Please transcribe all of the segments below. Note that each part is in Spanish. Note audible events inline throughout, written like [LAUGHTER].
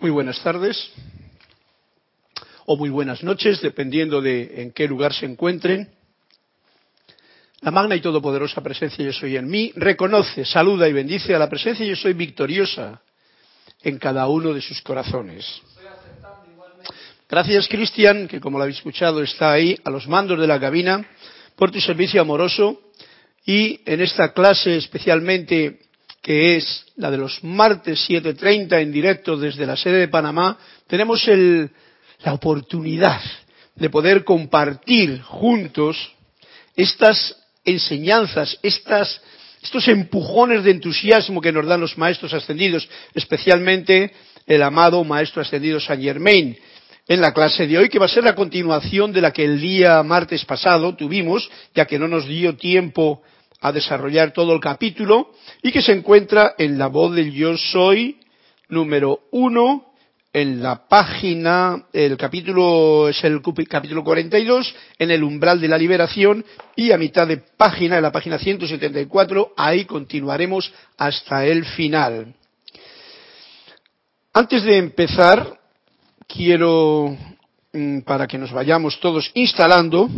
Muy buenas tardes o muy buenas noches, dependiendo de en qué lugar se encuentren. La magna y todopoderosa presencia yo soy en mí reconoce, saluda y bendice a la presencia yo soy victoriosa en cada uno de sus corazones. Gracias, Cristian, que como lo habéis escuchado está ahí a los mandos de la cabina, por tu servicio amoroso y en esta clase especialmente que es la de los martes 7.30 en directo desde la sede de Panamá, tenemos la oportunidad de poder compartir juntos estas enseñanzas, estas, estos empujones de entusiasmo que nos dan los maestros ascendidos, especialmente el amado maestro ascendido Saint Germain, en la clase de hoy, que va a ser la continuación de la que el día martes pasado tuvimos, ya que no nos dio tiempo a desarrollar todo el capítulo y que se encuentra en la voz del yo soy número uno en la página, el capítulo es el capítulo 42, en el umbral de la liberación y a mitad de página, en la página 174, ahí continuaremos hasta el final. Antes de empezar, quiero, mm, para que nos vayamos todos instalando,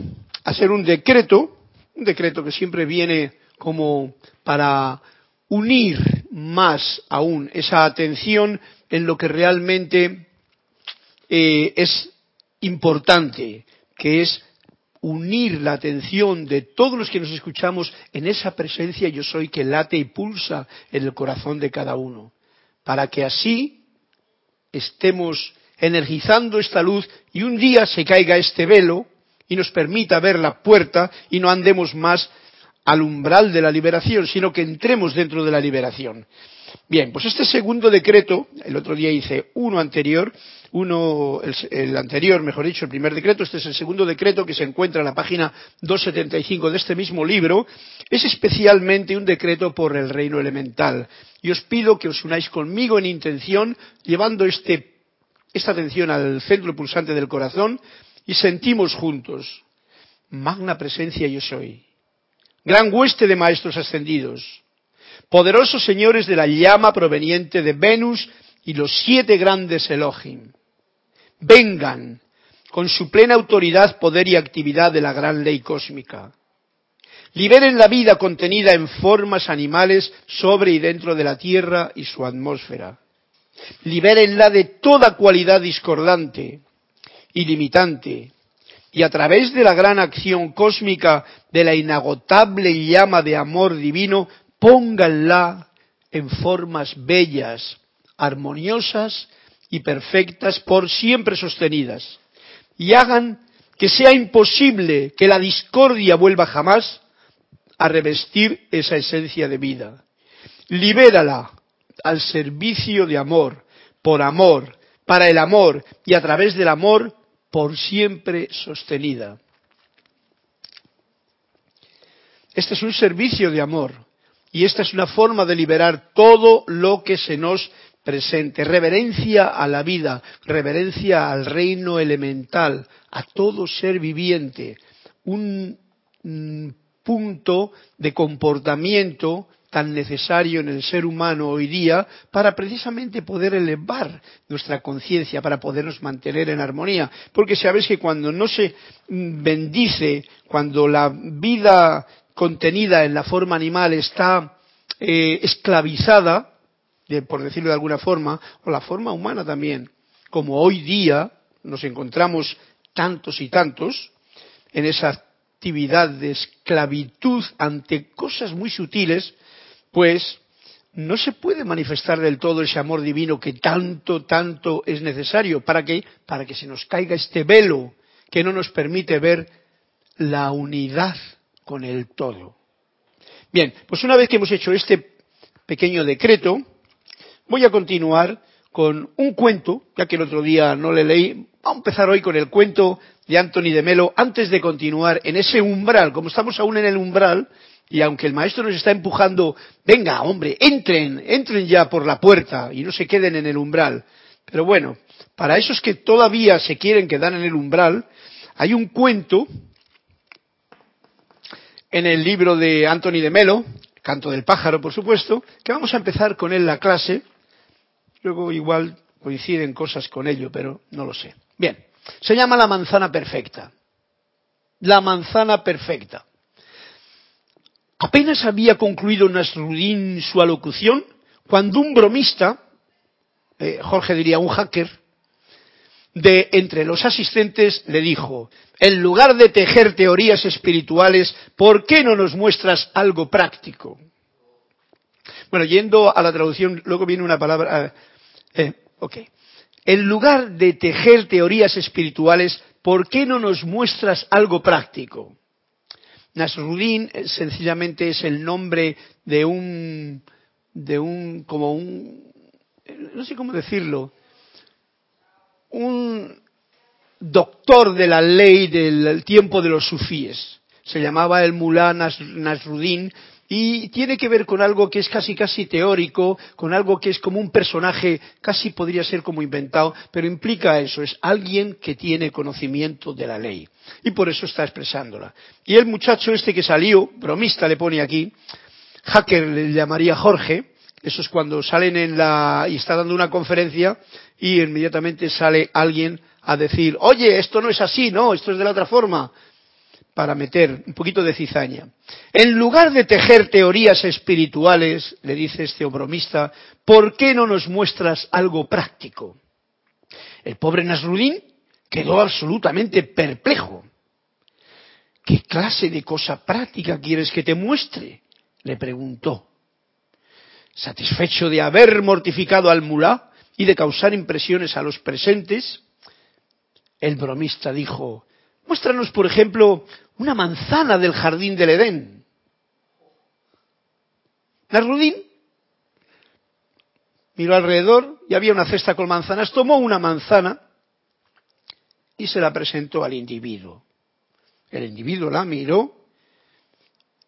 hacer un decreto un decreto que siempre viene como para unir más aún esa atención en lo que realmente eh, es importante, que es unir la atención de todos los que nos escuchamos en esa presencia yo soy que late y pulsa en el corazón de cada uno, para que así estemos energizando esta luz y un día se caiga este velo y nos permita ver la puerta y no andemos más al umbral de la liberación, sino que entremos dentro de la liberación. Bien, pues este segundo decreto, el otro día hice uno anterior, uno, el, anterior, mejor dicho, el primer decreto, este es el segundo decreto que se encuentra en la página 275 de este mismo libro, es especialmente un decreto por el reino elemental. Y os pido que os unáis conmigo en intención, llevando este, esta atención al centro pulsante del corazón, y sentimos juntos, magna presencia yo soy, gran hueste de maestros ascendidos, poderosos señores de la llama proveniente de Venus y los siete grandes Elohim. Vengan con su plena autoridad, poder y actividad de la gran ley cósmica. Liberen la vida contenida en formas animales sobre y dentro de la Tierra y su atmósfera. Libérenla de toda cualidad discordante, ilimitante, y a través de la gran acción cósmica de la inagotable llama de amor divino, pónganla en formas bellas, armoniosas y perfectas por siempre sostenidas, y hagan que sea imposible que la discordia vuelva jamás a revestir esa esencia de vida. Libérala al servicio de amor, por amor, para el amor y a través del amor por siempre sostenida. Este es un servicio de amor y esta es una forma de liberar todo lo que se nos presente. Reverencia a la vida, reverencia al reino elemental, a todo ser viviente. Un punto de comportamiento tan necesario en el ser humano hoy día para precisamente poder elevar nuestra conciencia, para podernos mantener en armonía. Porque sabes que cuando no se bendice, cuando la vida contenida en la forma animal está eh, esclavizada, por decirlo de alguna forma, o la forma humana también, como hoy día nos encontramos tantos y tantos en esa actividad de esclavitud ante cosas muy sutiles, pues no se puede manifestar del todo ese amor divino que tanto, tanto es necesario. ¿Para qué? Para que se nos caiga este velo que no nos permite ver la unidad con el todo. Bien, pues una vez que hemos hecho este pequeño decreto, voy a continuar con un cuento, ya que el otro día no le leí. Vamos a empezar hoy con el cuento de Anthony de Melo antes de continuar en ese umbral. Como estamos aún en el umbral, y aunque el maestro nos está empujando, venga, hombre, entren, entren ya por la puerta y no se queden en el umbral. Pero bueno, para esos que todavía se quieren quedar en el umbral, hay un cuento en el libro de Anthony de Melo, Canto del pájaro, por supuesto, que vamos a empezar con él la clase. Luego igual coinciden cosas con ello, pero no lo sé. Bien, se llama la manzana perfecta. La manzana perfecta. Apenas había concluido Nasruddin su alocución cuando un bromista, eh, Jorge diría un hacker, de entre los asistentes le dijo, en lugar de tejer teorías espirituales, ¿por qué no nos muestras algo práctico? Bueno, yendo a la traducción, luego viene una palabra. Eh, eh, ok. En lugar de tejer teorías espirituales, ¿por qué no nos muestras algo práctico? Nasruddin eh, sencillamente es el nombre de un, de un, como un, no sé cómo decirlo, un doctor de la ley del tiempo de los sufíes. Se llamaba el Mulá Nasruddin y tiene que ver con algo que es casi casi teórico, con algo que es como un personaje, casi podría ser como inventado, pero implica eso, es alguien que tiene conocimiento de la ley. Y por eso está expresándola. Y el muchacho este que salió, bromista le pone aquí, hacker le llamaría Jorge, eso es cuando salen en la, y está dando una conferencia y inmediatamente sale alguien a decir, oye, esto no es así, no, esto es de la otra forma, para meter un poquito de cizaña. En lugar de tejer teorías espirituales, le dice este bromista, ¿por qué no nos muestras algo práctico? El pobre Nasrudin quedó absolutamente perplejo. ¿Qué clase de cosa práctica quieres que te muestre? le preguntó. Satisfecho de haber mortificado al mulá y de causar impresiones a los presentes, el bromista dijo, muéstranos, por ejemplo, una manzana del jardín del Edén. Nasrudín miró alrededor y había una cesta con manzanas, tomó una manzana y se la presentó al individuo. El individuo la miró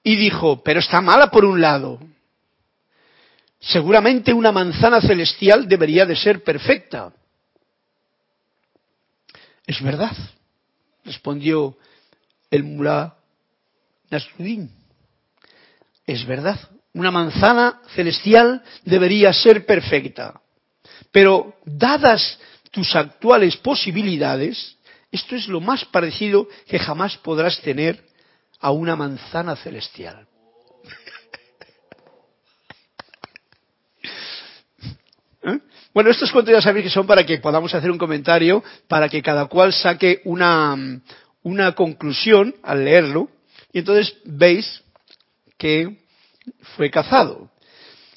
y dijo, pero está mala por un lado. Seguramente una manzana celestial debería de ser perfecta. Es verdad, respondió el mulá Nasruddin. Es verdad, una manzana celestial debería ser perfecta. Pero dadas tus actuales posibilidades, esto es lo más parecido que jamás podrás tener a una manzana celestial. ¿Eh? Bueno, estos cuentos ya sabéis que son para que podamos hacer un comentario, para que cada cual saque una, una conclusión al leerlo, y entonces veis que fue cazado.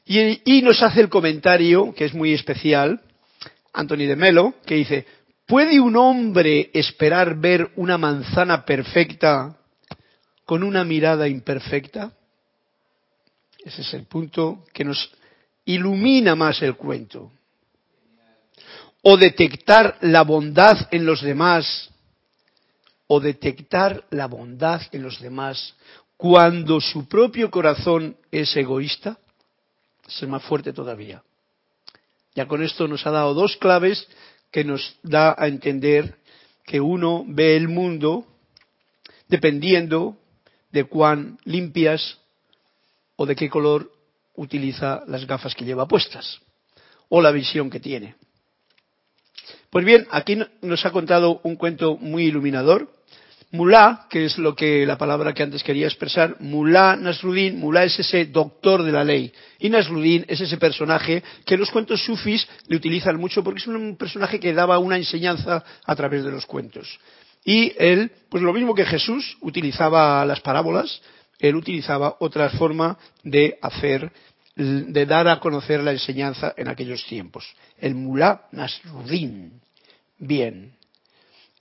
Y, nos hace el comentario, que es muy especial, Anthony de Melo, que dice, ¿puede un hombre esperar ver una manzana perfecta con una mirada imperfecta? Ese es el punto que nos ilumina más el cuento o detectar la bondad en los demás, o detectar la bondad en los demás cuando su propio corazón es egoísta, es más fuerte todavía. Ya con esto nos ha dado dos claves que nos da a entender que uno ve el mundo dependiendo de cuán limpias o de qué color utiliza las gafas que lleva puestas o la visión que tiene. Pues bien, aquí nos ha contado un cuento muy iluminador. Mulá, que es lo que la palabra que antes quería expresar, Mulá Nasruddin, Mulá es ese doctor de la ley y Nasruddin es ese personaje que los cuentos sufis le utilizan mucho porque es un personaje que daba una enseñanza a través de los cuentos. Y él, pues lo mismo que Jesús utilizaba las parábolas, él utilizaba otra forma de hacer de dar a conocer la enseñanza en aquellos tiempos. El Mulá Nasruddin. Bien.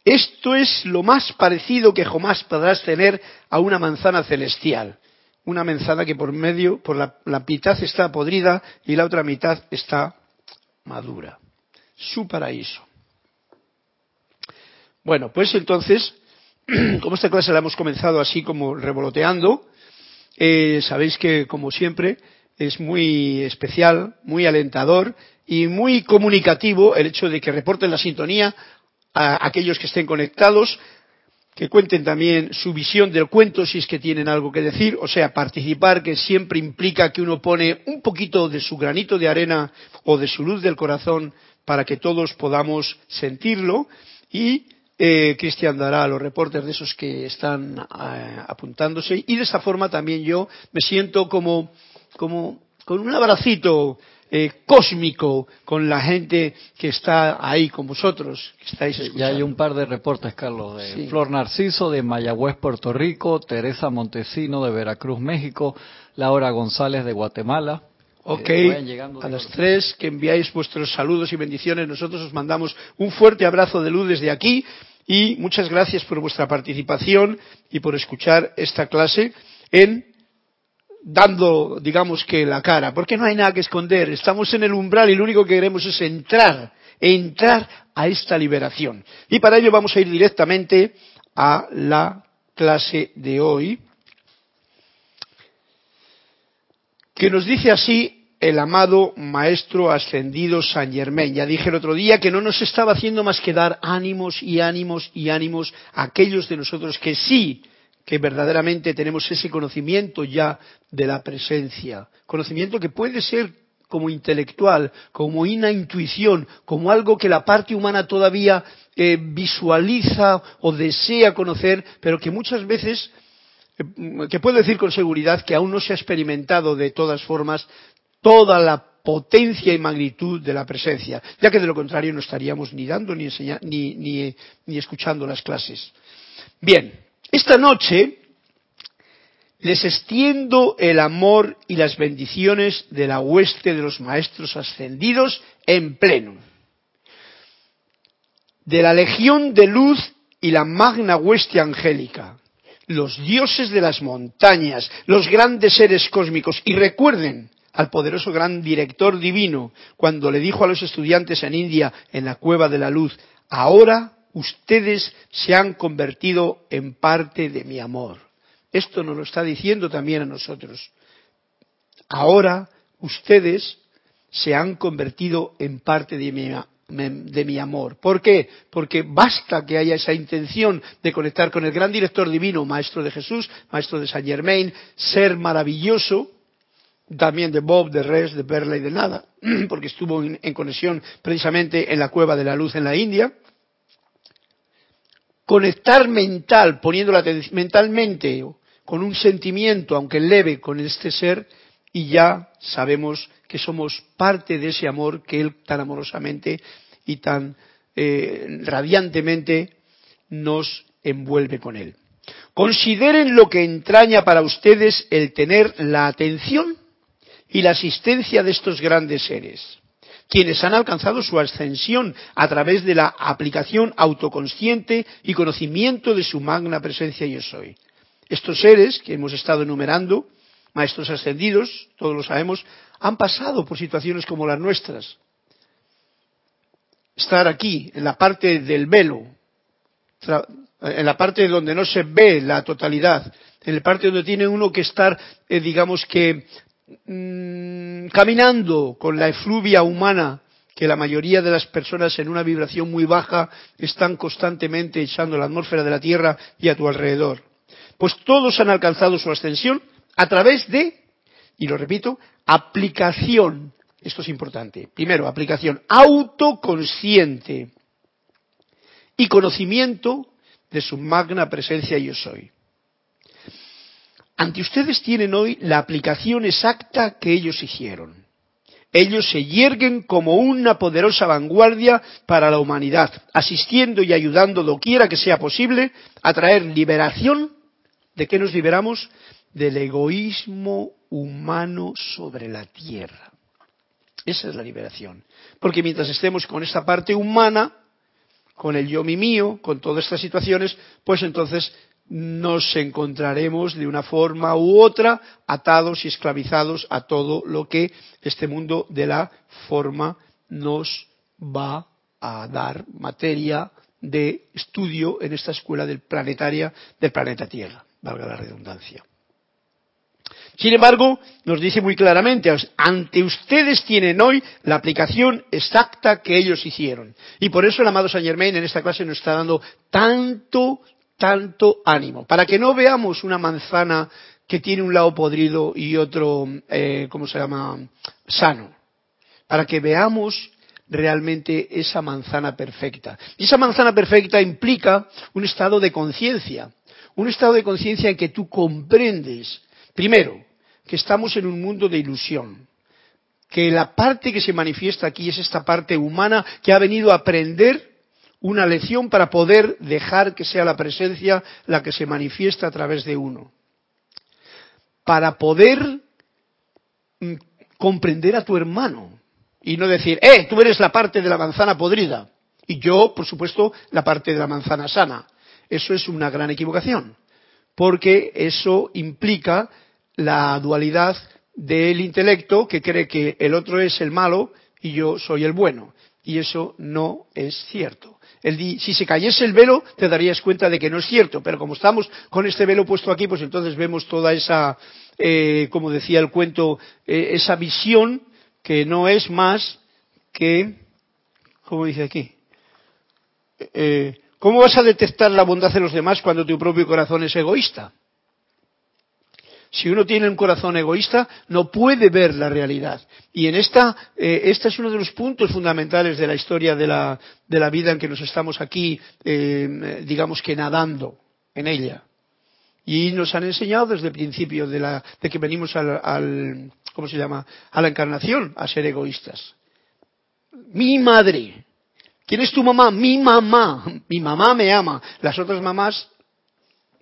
Esto es lo más parecido que jamás podrás tener a una manzana celestial. Una manzana que por medio, por la, mitad está podrida y la otra mitad está madura. Su paraíso. Bueno, pues entonces, [CLEARS THROAT] como esta clase la hemos comenzado así como revoloteando, eh, sabéis que como siempre es muy especial, muy alentador y muy comunicativo el hecho de que reporten la sintonía a aquellos que estén conectados, que cuenten también su visión del cuento si es que tienen algo que decir, o sea, participar que siempre implica que uno pone un poquito de su granito de arena o de su luz del corazón para que todos podamos sentirlo. Y eh, Cristian dará los reportes de esos que están eh, apuntándose. Y de esa forma también yo me siento como, como con un abracito eh, cósmico con la gente que está ahí con vosotros, que estáis escuchando. Ya hay un par de reportes, Carlos, de Flor Narciso de Mayagüez, Puerto Rico, Teresa Montesino de Veracruz, México, Laura González de Guatemala, Ok, a las tres que enviáis vuestros saludos y bendiciones, nosotros os mandamos un fuerte abrazo de luz desde aquí y muchas gracias por vuestra participación y por escuchar esta clase en dando, digamos que la cara, porque no hay nada que esconder, estamos en el umbral y lo único que queremos es entrar, entrar a esta liberación. Y para ello vamos a ir directamente a la clase de hoy, que nos dice así el amado Maestro Ascendido San Germain. Ya dije el otro día que no nos estaba haciendo más que dar ánimos y ánimos y ánimos a aquellos de nosotros que sí, que verdaderamente tenemos ese conocimiento ya de la presencia. Conocimiento que puede ser como intelectual, como una intuición, como algo que la parte humana todavía eh, visualiza o desea conocer, pero que muchas veces eh, que puedo decir con seguridad que aún no se ha experimentado de todas formas toda la potencia y magnitud de la presencia, ya que de lo contrario no estaríamos ni dando ni, ni, ni escuchando las clases. Bien, esta noche les extiendo el amor y las bendiciones de la hueste de los maestros ascendidos en pleno, de la legión de luz y la magna hueste angélica, los dioses de las montañas, los grandes seres cósmicos. Y recuerden al poderoso gran director divino cuando le dijo a los estudiantes en India, en la cueva de la luz, ahora ustedes se han convertido en parte de mi amor. Esto nos lo está diciendo también a nosotros. Ahora ustedes se han convertido en parte de mi, amor. ¿Por qué? Porque basta que haya esa intención de conectar con el gran director divino, Maestro de Jesús, Maestro de Saint Germain, ser maravilloso, también de Bob, de Res, de Perla y de Nada, [CLEARS THROAT] porque estuvo en, conexión precisamente en la cueva de la luz en la India. Conectar mental, poniéndola mentalmente con un sentimiento, aunque leve, con este ser, y ya sabemos que somos parte de ese amor que Él tan amorosamente y tan eh, radiantemente nos envuelve con Él. Consideren lo que entraña para ustedes el tener la atención y la asistencia de estos grandes seres, quienes han alcanzado su ascensión a través de la aplicación autoconsciente y conocimiento de su magna presencia yo soy. Estos seres que hemos estado enumerando maestros ascendidos, todos lo sabemos, han pasado por situaciones como las nuestras. Estar aquí, en la parte del velo, en la parte donde no se ve la totalidad, en la parte donde tiene uno que estar, eh, digamos que, mm, caminando con la efluvia humana que la mayoría de las personas en una vibración muy baja están constantemente echando la atmósfera de la Tierra y a tu alrededor. Pues todos han alcanzado su ascensión a través de, y lo repito, aplicación. Esto es importante. Primero, aplicación autoconsciente y conocimiento de su magna presencia yo soy. Ante ustedes tienen hoy la aplicación exacta que ellos hicieron. Ellos se yerguen como una poderosa vanguardia para la humanidad, asistiendo y ayudando doquiera que sea posible a traer liberación. ¿De qué nos liberamos? del egoísmo humano sobre la tierra. Esa es la liberación. Porque mientras estemos con esta parte humana, con el yo mi mío, con todas estas situaciones, pues entonces nos encontraremos de una forma u otra atados y esclavizados a todo lo que este mundo de la forma nos va a dar materia de estudio en esta escuela del planetaria del planeta Tierra, valga la redundancia. Sin embargo, nos dice muy claramente, ante ustedes tienen hoy la aplicación exacta que ellos hicieron. Y por eso el amado Saint Germain en esta clase nos está dando tanto, tanto ánimo. Para que no veamos una manzana que tiene un lado podrido y otro, eh, ¿cómo se llama?, sano. Para que veamos realmente esa manzana perfecta. Y esa manzana perfecta implica un estado de conciencia, un estado de conciencia en que tú comprendes, primero, que estamos en un mundo de ilusión, que la parte que se manifiesta aquí es esta parte humana que ha venido a aprender una lección para poder dejar que sea la presencia la que se manifiesta a través de uno. Para poder mm, comprender a tu hermano y no decir, eh, tú eres la parte de la manzana podrida y yo, por supuesto, la parte de la manzana sana. Eso es una gran equivocación, porque eso implica la dualidad del intelecto que cree que el otro es el malo y yo soy el bueno. Y eso no es cierto. Si se cayese el velo, te darías cuenta de que no es cierto, pero como estamos con este velo puesto aquí, pues entonces vemos toda esa, eh, como decía el cuento, eh, esa visión que no es más que, ¿cómo dice aquí? Eh, ¿Cómo vas a detectar la bondad de los demás cuando tu propio corazón es egoísta? Si uno tiene un corazón egoísta, no puede ver la realidad. Y en esta, eh, este es uno de los puntos fundamentales de la historia de la, de la vida en que nos estamos aquí, eh, digamos que nadando en ella. Y nos han enseñado desde el principio de, la, de que venimos al, al, ¿cómo se llama? A la encarnación, a ser egoístas. Mi madre. ¿Quién es tu mamá? Mi mamá. Mi mamá me ama. Las otras mamás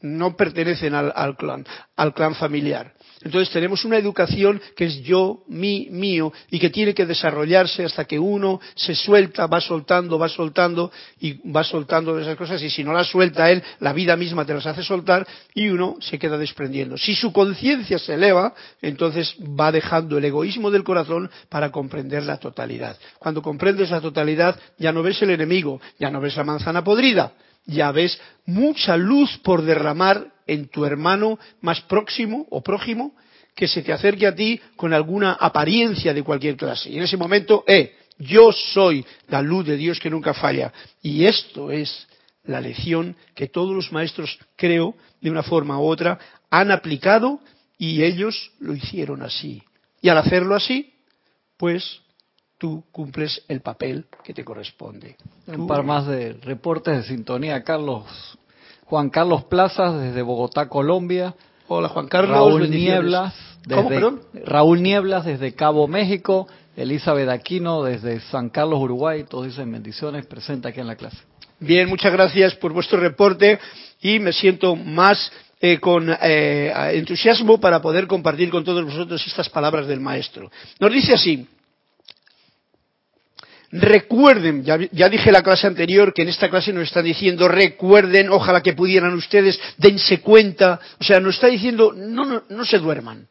no pertenecen al, clan, al clan familiar. Entonces tenemos una educación que es yo, mi, mío, y que tiene que desarrollarse hasta que uno se suelta, va soltando, va soltando, y va soltando de esas cosas, y si no las suelta él, la vida misma te las hace soltar, y uno se queda desprendiendo. Si su conciencia se eleva, entonces va dejando el egoísmo del corazón para comprender la totalidad. Cuando comprendes la totalidad, ya no ves el enemigo, ya no ves la manzana podrida, ya ves mucha luz por derramar en tu hermano más próximo o prójimo que se te acerque a ti con alguna apariencia de cualquier clase. Y en ese momento, eh, yo soy la luz de Dios que nunca falla. Y esto es la lección que todos los maestros, creo, de una forma u otra, han aplicado y ellos lo hicieron así. Y al hacerlo así, pues tú cumples el papel que te corresponde. Un par más de reportes de sintonía, Carlos. Juan Carlos Plazas desde Bogotá, Colombia. Hola Juan Carlos. Raúl Nieblas desde Raúl Nieblas desde Cabo México. Elizabeth Aquino desde San Carlos, Uruguay. Todos dicen bendiciones. Presenta aquí en la clase. Bien, muchas gracias por vuestro reporte y me siento más eh, con eh, entusiasmo para poder compartir con todos vosotros estas palabras del Maestro. Nos dice así, Recuerden, ya, dije la clase anterior que en esta clase nos está diciendo, recuerden, ojalá que pudieran ustedes, dense cuenta, o sea, nos está diciendo, no, no, no se duerman,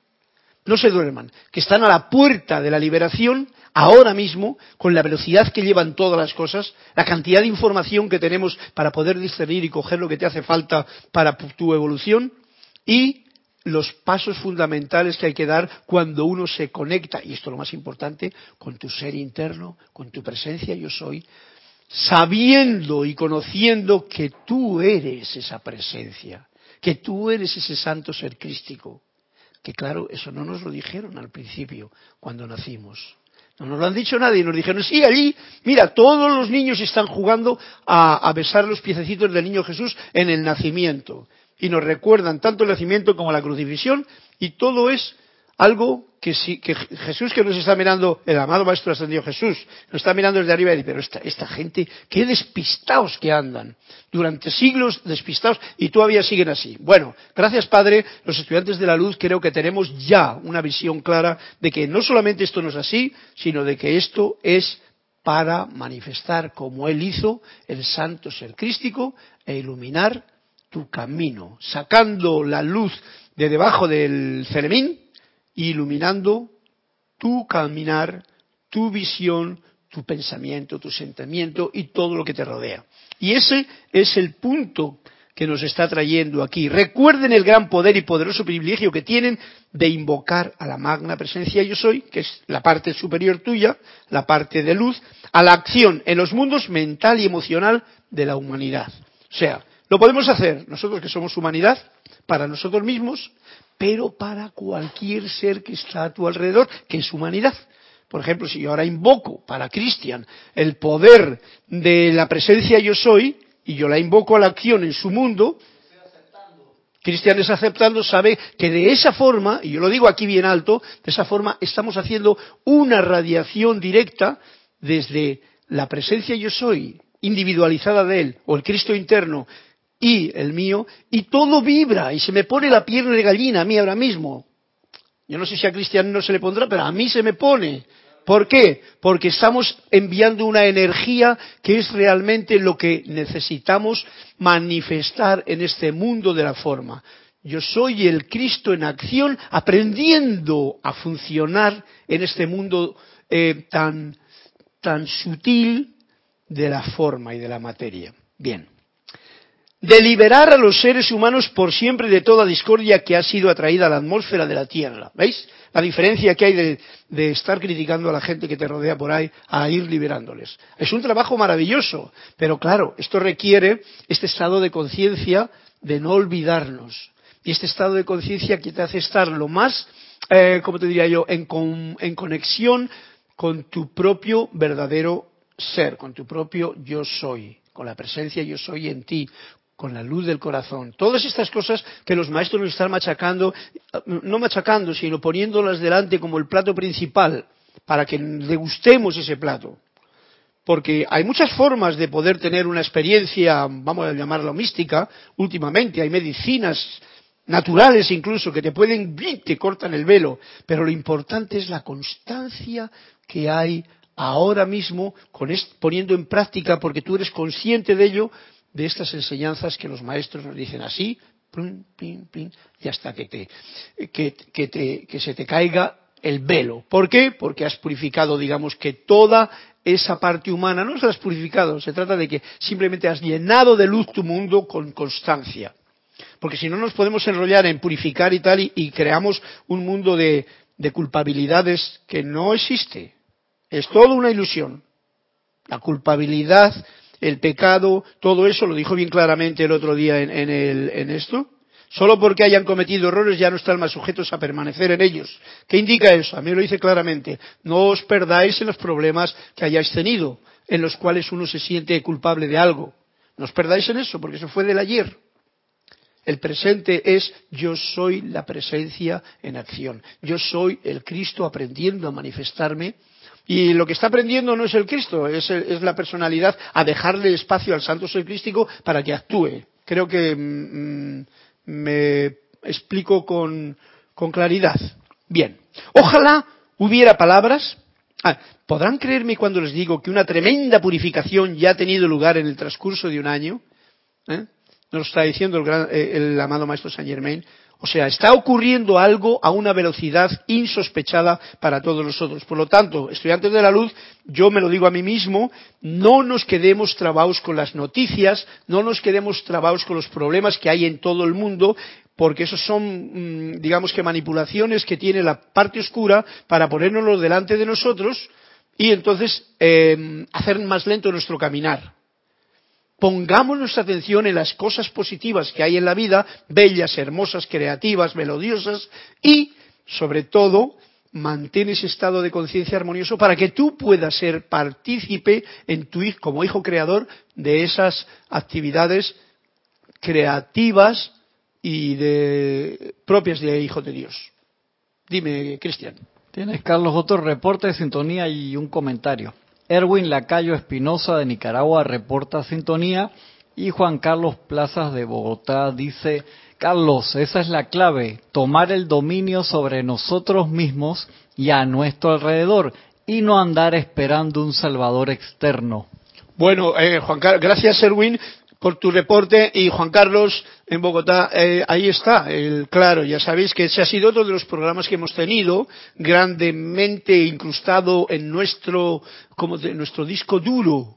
no se duerman, que están a la puerta de la liberación ahora mismo, con la velocidad que llevan todas las cosas, la cantidad de información que tenemos para poder discernir y coger lo que te hace falta para tu evolución, y los pasos fundamentales que hay que dar cuando uno se conecta, y esto es lo más importante, con tu ser interno, con tu presencia yo soy, sabiendo y conociendo que tú eres esa presencia, que tú eres ese santo ser crístico. Que claro, eso no nos lo dijeron al principio, cuando nacimos. No nos lo han dicho nadie, nos dijeron, sí, allí, mira, todos los niños están jugando a, a besar los piececitos del niño Jesús en el nacimiento y nos recuerdan tanto el nacimiento como la crucifixión y todo es algo que, que Jesús que nos está mirando, el amado Maestro Ascendido Jesús, nos está mirando desde arriba y dice, pero esta, esta gente, qué despistados que andan, durante siglos despistados y todavía siguen así. Bueno, gracias Padre, los estudiantes de la luz creo que tenemos ya una visión clara de que no solamente esto no es así, sino de que esto es para manifestar como Él hizo el santo ser crístico e iluminar tu camino, sacando la luz de debajo del ceremín, iluminando tu caminar, tu visión, tu pensamiento, tu sentimiento y todo lo que te rodea. Y ese es el punto que nos está trayendo aquí. Recuerden el gran poder y poderoso privilegio que tienen de invocar a la magna presencia yo soy, que es la parte superior tuya, la parte de luz, a la acción en los mundos mental y emocional de la humanidad. O sea, lo podemos hacer nosotros que somos humanidad, para nosotros mismos, pero para cualquier ser que está a tu alrededor, que es humanidad. por ejemplo, si yo ahora invoco para Cristian el poder de la presencia yo soy, y yo la invoco a la acción en su mundo, Cristian es aceptando, sabe que de esa forma, y yo lo digo aquí bien alto, de esa forma estamos haciendo una radiación directa desde la presencia yo soy, individualizada de él, o el Cristo interno, y el mío, y todo vibra, y se me pone la piel de gallina a mí ahora mismo. Yo no sé si a Cristian no se le pondrá, pero a mí se me pone. ¿Por qué? Porque estamos enviando una energía que es realmente lo que necesitamos manifestar en este mundo de la forma. Yo soy el Cristo en acción, aprendiendo a funcionar en este mundo eh, tan, tan sutil de la forma y de la materia. Bien de liberar a los seres humanos por siempre de toda discordia que ha sido atraída a la atmósfera de la Tierra. ¿Veis? La diferencia que hay de, estar criticando a la gente que te rodea por ahí a ir liberándoles. Es un trabajo maravilloso, pero claro, esto requiere este estado de conciencia de no olvidarnos. Y este estado de conciencia que te hace estar lo más, eh, como te diría yo, en, en conexión con tu propio verdadero ser, con tu propio yo soy con la presencia yo soy en ti, con la luz del corazón. Todas estas cosas que los maestros nos están machacando, no machacando, sino poniéndolas delante como el plato principal, para que degustemos ese plato. Porque hay muchas formas de poder tener una experiencia, vamos a llamarlo mística, últimamente. Hay medicinas naturales incluso que te pueden, te cortan el velo. Pero lo importante es la constancia que hay ahora mismo poniendo en práctica, porque tú eres consciente de ello, de estas enseñanzas que los maestros nos dicen así, y hasta que, te, que, se te caiga el velo. ¿Por qué? Porque has purificado, digamos, que toda esa parte humana, no se has purificado, se trata de que simplemente has llenado de luz tu mundo con constancia. Porque si no nos podemos enrollar en purificar y tal, y, creamos un mundo de culpabilidades que no existe. Es toda una ilusión. La culpabilidad el pecado, todo eso, lo dijo bien claramente el otro día en, en esto. Solo porque hayan cometido errores ya no están más sujetos a permanecer en ellos. ¿Qué indica eso? A mí lo dice claramente. No os perdáis en los problemas que hayáis tenido, en los cuales uno se siente culpable de algo. No os perdáis en eso, porque eso fue del ayer. El presente es yo soy la presencia en acción. Yo soy el Cristo aprendiendo a manifestarme y lo que está aprendiendo no es el Cristo, es, la personalidad a dejarle espacio al Santo Ser Crístico para que actúe. Creo que mm, mm, me explico con, claridad. Bien, ojalá hubiera palabras. Ah, ¿Podrán creerme cuando les digo que una tremenda purificación ya ha tenido lugar en el transcurso de un año? ¿Eh? Nos está diciendo el, eh, el amado Maestro Saint Germain. O sea, está ocurriendo algo a una velocidad insospechada para todos nosotros. Por lo tanto, estudiantes de la luz, yo me lo digo a mí mismo, no nos quedemos trabados con las noticias, no nos quedemos trabados con los problemas que hay en todo el mundo, porque esos son, mm, digamos que manipulaciones que tiene la parte oscura para ponérnoslo delante de nosotros y entonces eh, hacer más lento nuestro caminar. Pongamos nuestra atención en las cosas positivas que hay en la vida, bellas, hermosas, creativas, melodiosas, y, sobre todo, mantén ese estado de conciencia armonioso para que tú puedas ser partícipe en tu, como hijo creador de esas actividades creativas y de, propias de hijo de Dios. Dime, Cristian. Tienes, Carlos, otro reporte de sintonía y un comentario. Erwin Lacayo Espinosa de Nicaragua reporta sintonía y Juan Carlos Plazas de Bogotá dice, Carlos, esa es la clave, tomar el dominio sobre nosotros mismos y a nuestro alrededor y no andar esperando un salvador externo. Bueno, eh, Juan Carlos, gracias Erwin por tu reporte y Juan Carlos en Bogotá, eh, ahí está, el claro, ya sabéis que ese ha sido otro de los programas que hemos tenido, grandemente incrustado en nuestro, como de, nuestro disco duro,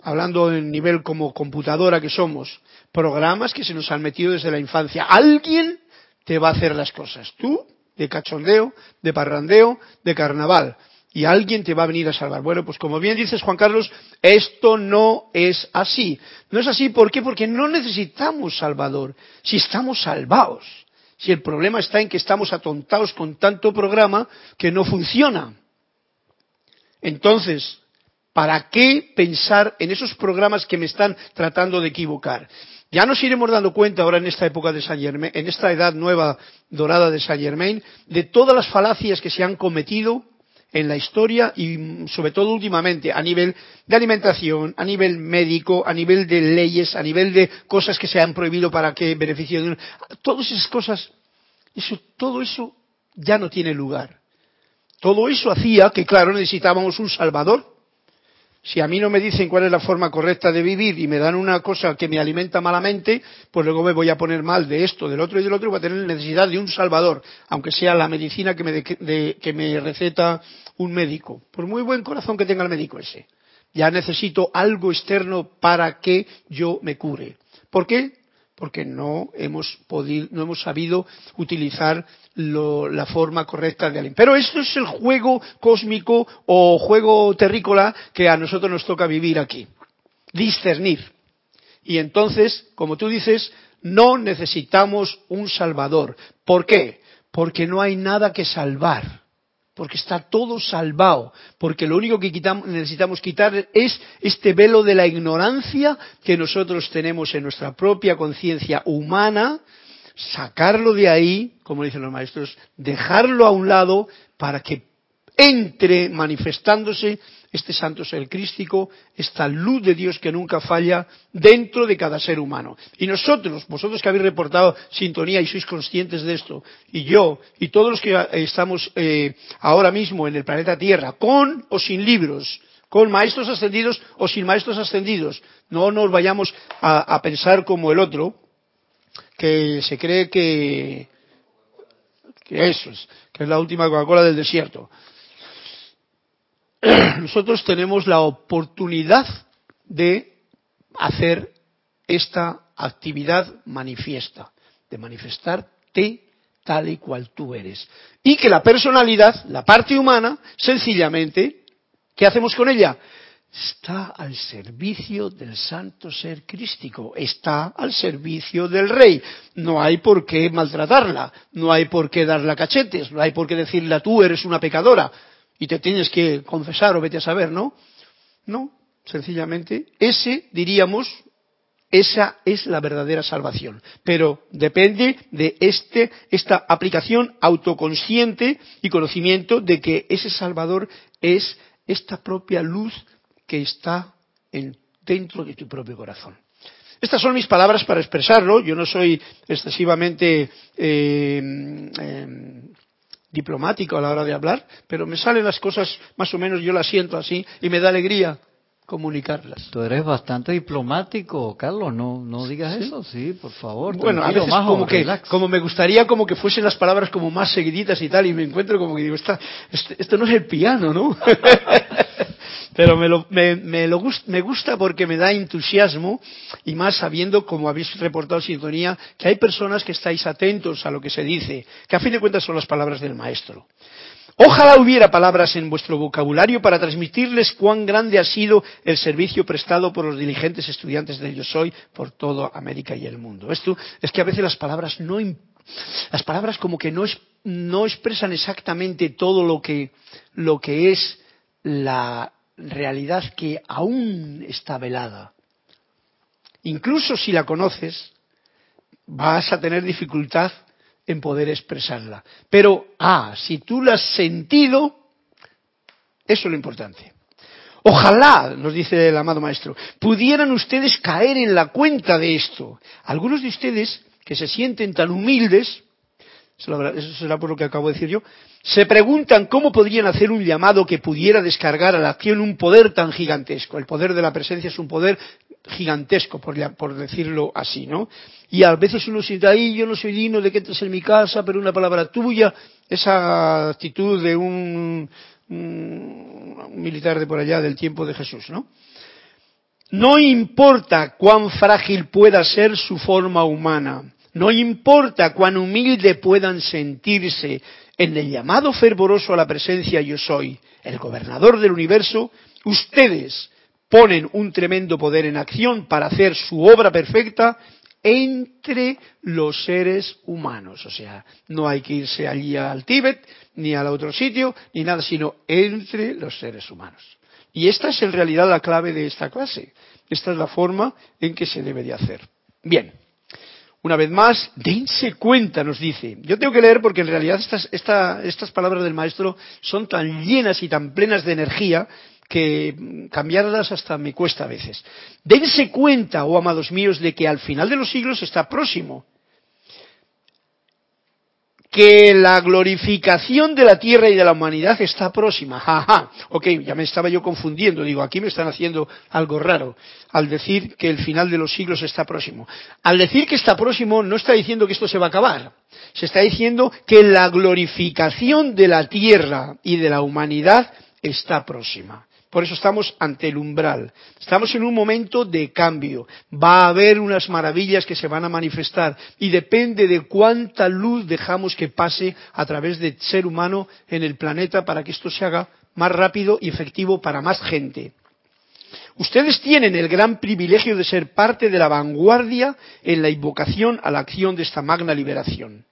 hablando en nivel como computadora que somos, programas que se nos han metido desde la infancia. Alguien te va a hacer las cosas, tú, de cachondeo, de parrandeo, de carnaval y alguien te va a venir a salvar. Bueno, pues como bien dices, Juan Carlos, esto no es así. No es así, ¿por qué? Porque no necesitamos Salvador, si estamos salvados. Si el problema está en que estamos atontados con tanto programa que no funciona. Entonces, ¿para qué pensar en esos programas que me están tratando de equivocar? Ya nos iremos dando cuenta ahora en esta época de Saint Germain, en esta edad nueva dorada de Saint Germain, de todas las falacias que se han cometido en la historia y sobre todo últimamente a nivel de alimentación, a nivel médico, a nivel de leyes, a nivel de cosas que se han prohibido para que beneficien. Todas esas cosas, eso, todo eso ya no tiene lugar. Todo eso hacía que, claro, necesitábamos un Salvador. Si a mí no me dicen cuál es la forma correcta de vivir y me dan una cosa que me alimenta malamente, pues luego me voy a poner mal de esto, del otro y del otro, y voy a tener necesidad de un salvador, aunque sea la medicina que me, de, que me receta un médico, por muy buen corazón que tenga el médico ese. Ya necesito algo externo para que yo me cure. ¿Por qué? Porque no hemos, podido, no hemos sabido utilizar la forma correcta de alimentar. Pero esto es el juego cósmico o juego terrícola que a nosotros nos toca vivir aquí. Discernir. Y entonces, como tú dices, no necesitamos un salvador. ¿Por qué? Porque no hay nada que salvar porque está todo salvado, porque lo único que necesitamos quitar es este velo de la ignorancia que nosotros tenemos en nuestra propia conciencia humana, sacarlo de ahí, como dicen los maestros, dejarlo a un lado para que entre manifestándose este santo ser crístico, esta luz de Dios que nunca falla dentro de cada ser humano. Y nosotros, vosotros que habéis reportado sintonía y sois conscientes de esto, y yo, y todos los que estamos eh, ahora mismo en el planeta Tierra, con o sin libros, con maestros ascendidos o sin maestros ascendidos, no nos vayamos a, a pensar como el otro, que se cree que, que eso es, que es la última Coca-Cola del desierto. [CLEARS THROAT] nosotros tenemos la oportunidad de hacer esta actividad manifiesta, de manifestarte tal y cual tú eres. Y que la personalidad, la parte humana, sencillamente, ¿qué hacemos con ella? Está al servicio del santo ser crístico, está al servicio del rey. No hay por qué maltratarla, no hay por qué darle cachetes, no hay por qué decirle tú eres una pecadora y te tienes que confesar o vete a saber, ¿no? No, sencillamente, ese, diríamos, esa es la verdadera salvación. Pero depende de este, esta aplicación autoconsciente y conocimiento de que ese Salvador es esta propia luz que está en, dentro de tu propio corazón. Estas son mis palabras para expresarlo. Yo no soy excesivamente eh, eh, diplomático a la hora de hablar, pero me salen las cosas más o menos, yo las siento así y me da alegría comunicarlas. Tú eres bastante diplomático, Carlos, no, no digas eso, sí, por favor. Bueno, a veces como que, como me gustaría como que fuesen las palabras como más seguiditas y tal, y me encuentro como que digo, este, esto no es el piano, ¿no? [LAUGHS] Pero me, lo, me, me, lo me gusta porque me da entusiasmo y más sabiendo, como habéis reportado sintonía, que hay personas que estáis atentos a lo que se dice, que a fin de cuentas son las palabras del maestro. Ojalá hubiera palabras en vuestro vocabulario para transmitirles cuán grande ha sido el servicio prestado por los diligentes estudiantes de Yo Soy por toda América y el mundo. Esto es que a veces las palabras no, las palabras como que no, es, no expresan exactamente todo lo que, lo que es la realidad que aún está velada. Incluso si la conoces, vas a tener dificultad en poder expresarla. Pero, ah, si tú la has sentido, eso es lo importante. Ojalá, nos dice el amado maestro, pudieran ustedes caer en la cuenta de esto. Algunos de ustedes que se sienten tan humildes, eso será por lo que acabo de decir yo, se preguntan cómo podrían hacer un llamado que pudiera descargar a la acción un poder tan gigantesco. El poder de la presencia es un poder gigantesco, por, decirlo así, ¿no? Y a veces uno siente, ahí yo no soy digno de que entres en mi casa, pero una palabra tuya, esa actitud de un militar de por allá del tiempo de Jesús, ¿no? No importa cuán frágil pueda ser su forma humana, no importa cuán humilde puedan sentirse en el llamado fervoroso a la presencia yo soy, el gobernador del universo, ustedes ponen un tremendo poder en acción para hacer su obra perfecta entre los seres humanos. O sea, no hay que irse allí al Tíbet, ni al otro sitio, ni nada, sino entre los seres humanos. Y esta es en realidad la clave de esta clase. Esta es la forma en que se debe de hacer. Bien. Una vez más, dense cuenta, nos dice. Yo tengo que leer porque en realidad estas, palabras del maestro son tan llenas y tan plenas de energía que cambiarlas hasta me cuesta a veces. Dense cuenta, oh amados míos, de que al final de los siglos está próximo que la glorificación de la tierra y de la humanidad está próxima. Jaja, ok, ya me estaba yo confundiendo, digo, aquí me están haciendo algo raro al decir que el final de los siglos está próximo. Al decir que está próximo no está diciendo que esto se va a acabar, se está diciendo que la glorificación de la tierra y de la humanidad está próxima. Por eso estamos ante el umbral. Estamos en un momento de cambio. Va a haber unas maravillas que se van a manifestar y depende de cuánta luz dejamos que pase a través del ser humano en el planeta para que esto se haga más rápido y efectivo para más gente. Ustedes tienen el gran privilegio de ser parte de la vanguardia en la invocación a la acción de esta magna liberación.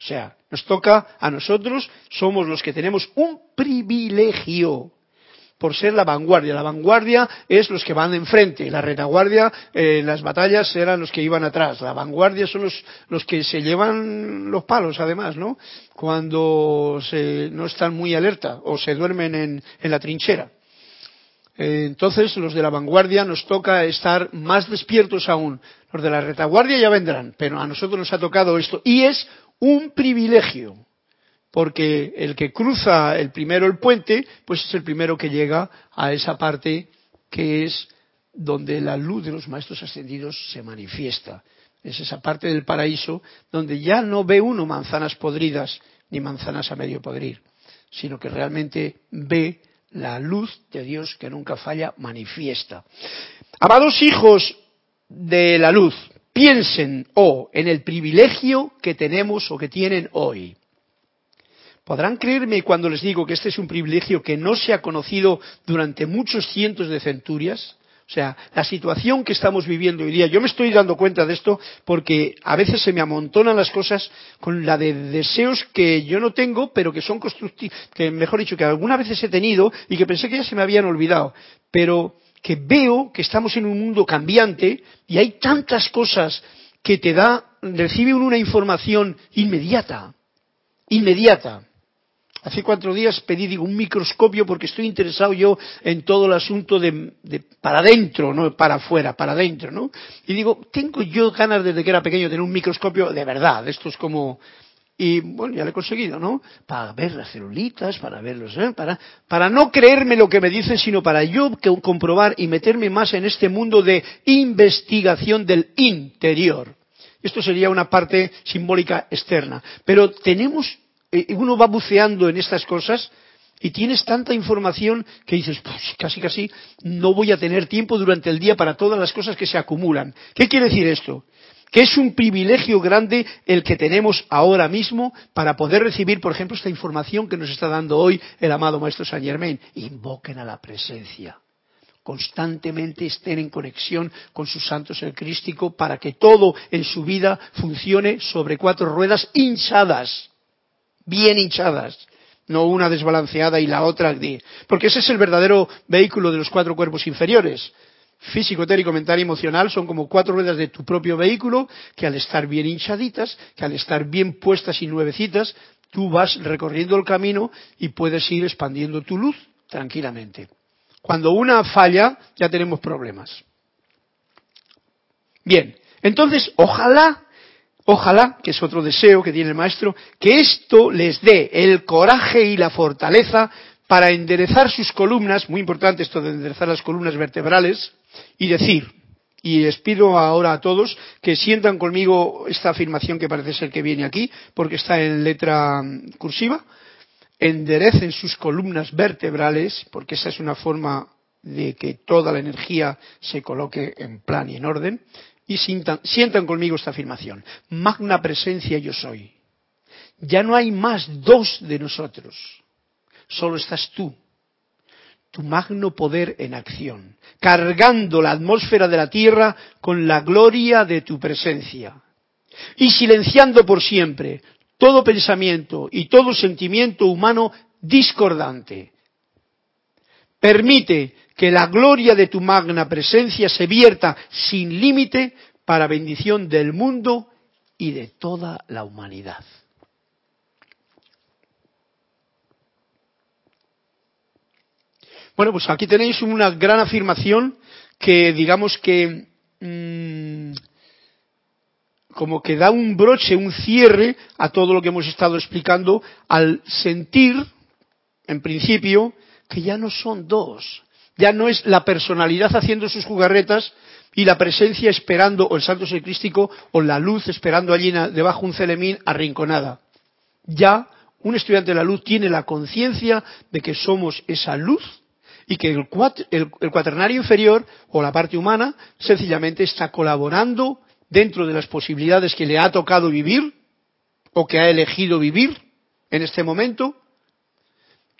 O sea, nos toca a nosotros, somos los que tenemos un privilegio por ser la vanguardia. La vanguardia es los que van enfrente, la retaguardia eh, en las batallas eran los que iban atrás. La vanguardia son los, los que se llevan los palos, además, ¿no? Cuando se, no están muy alerta o se duermen en, en la trinchera. Entonces, los de la vanguardia nos toca estar más despiertos aún. Los de la retaguardia ya vendrán, pero a nosotros nos ha tocado esto. Y es un privilegio porque el que cruza el primero el puente, pues es el primero que llega a esa parte que es donde la luz de los maestros ascendidos se manifiesta. Es esa parte del paraíso donde ya no ve uno manzanas podridas ni manzanas a medio podrir, sino que realmente ve la luz de Dios que nunca falla manifiesta. Amados hijos de la luz, piensen o oh, en el privilegio que tenemos o que tienen hoy. ¿Podrán creerme cuando les digo que este es un privilegio que no se ha conocido durante muchos cientos de centurias? O sea, la situación que estamos viviendo hoy día, yo me estoy dando cuenta de esto porque a veces se me amontonan las cosas con la de deseos que yo no tengo, pero que son constructivos, que mejor dicho, que algunas veces he tenido y que pensé que ya se me habían olvidado. Pero que veo que estamos en un mundo cambiante y hay tantas cosas que te da, recibe una información inmediata, inmediata. Hace cuatro días pedí digo, un microscopio porque estoy interesado yo en todo el asunto de, para adentro, no para afuera, para adentro, ¿no? Y digo, tengo yo ganas desde que era pequeño de tener un microscopio de verdad, esto es como y bueno, ya lo he conseguido, ¿no? Para ver las celulitas, para verlos, ¿eh? para, para no creerme lo que me dicen, sino para yo comprobar y meterme más en este mundo de investigación del interior. Esto sería una parte simbólica externa. Pero tenemos uno va buceando en estas cosas y tienes tanta información que dices, pues casi casi no voy a tener tiempo durante el día para todas las cosas que se acumulan. ¿Qué quiere decir esto? Que es un privilegio grande el que tenemos ahora mismo para poder recibir, por ejemplo, esta información que nos está dando hoy el amado Maestro Saint Germain. Invoquen a la presencia. Constantemente estén en conexión con sus santos el crístico para que todo en su vida funcione sobre cuatro ruedas hinchadas bien hinchadas, no una desbalanceada y la otra, porque ese es el verdadero vehículo de los cuatro cuerpos inferiores. Físico, etérico, mental y emocional son como cuatro ruedas de tu propio vehículo que al estar bien hinchaditas, que al estar bien puestas y nuevecitas, tú vas recorriendo el camino y puedes ir expandiendo tu luz tranquilamente. Cuando una falla, ya tenemos problemas. Bien, entonces, ojalá Ojalá, que es otro deseo que tiene el maestro, que esto les dé el coraje y la fortaleza para enderezar sus columnas, muy importante esto de enderezar las columnas vertebrales, y decir, y les pido ahora a todos que sientan conmigo esta afirmación que parece ser que viene aquí, porque está en letra cursiva, enderecen sus columnas vertebrales, porque esa es una forma de que toda la energía se coloque en plan y en orden, y sientan, conmigo esta afirmación. Magna presencia yo soy. Ya no hay más dos de nosotros. Solo estás tú. tu magno poder en acción, cargando la atmósfera de la tierra con la gloria de tu presencia y silenciando por siempre todo pensamiento y todo sentimiento humano discordante. Permite que la gloria de tu magna presencia se vierta sin límite para bendición del mundo y de toda la humanidad. Bueno, pues aquí tenéis una gran afirmación que digamos que mmm, como que da un broche, un cierre a todo lo que hemos estado explicando al sentir, en principio, que ya no son dos, ya no es la personalidad haciendo sus jugarretas y la presencia esperando, o el santo secrístico, o la luz esperando allí debajo un celemín arrinconada. Ya un estudiante de la luz tiene la conciencia de que somos esa luz y que el, cuaternario inferior o la parte humana sencillamente está colaborando dentro de las posibilidades que le ha tocado vivir o que ha elegido vivir en este momento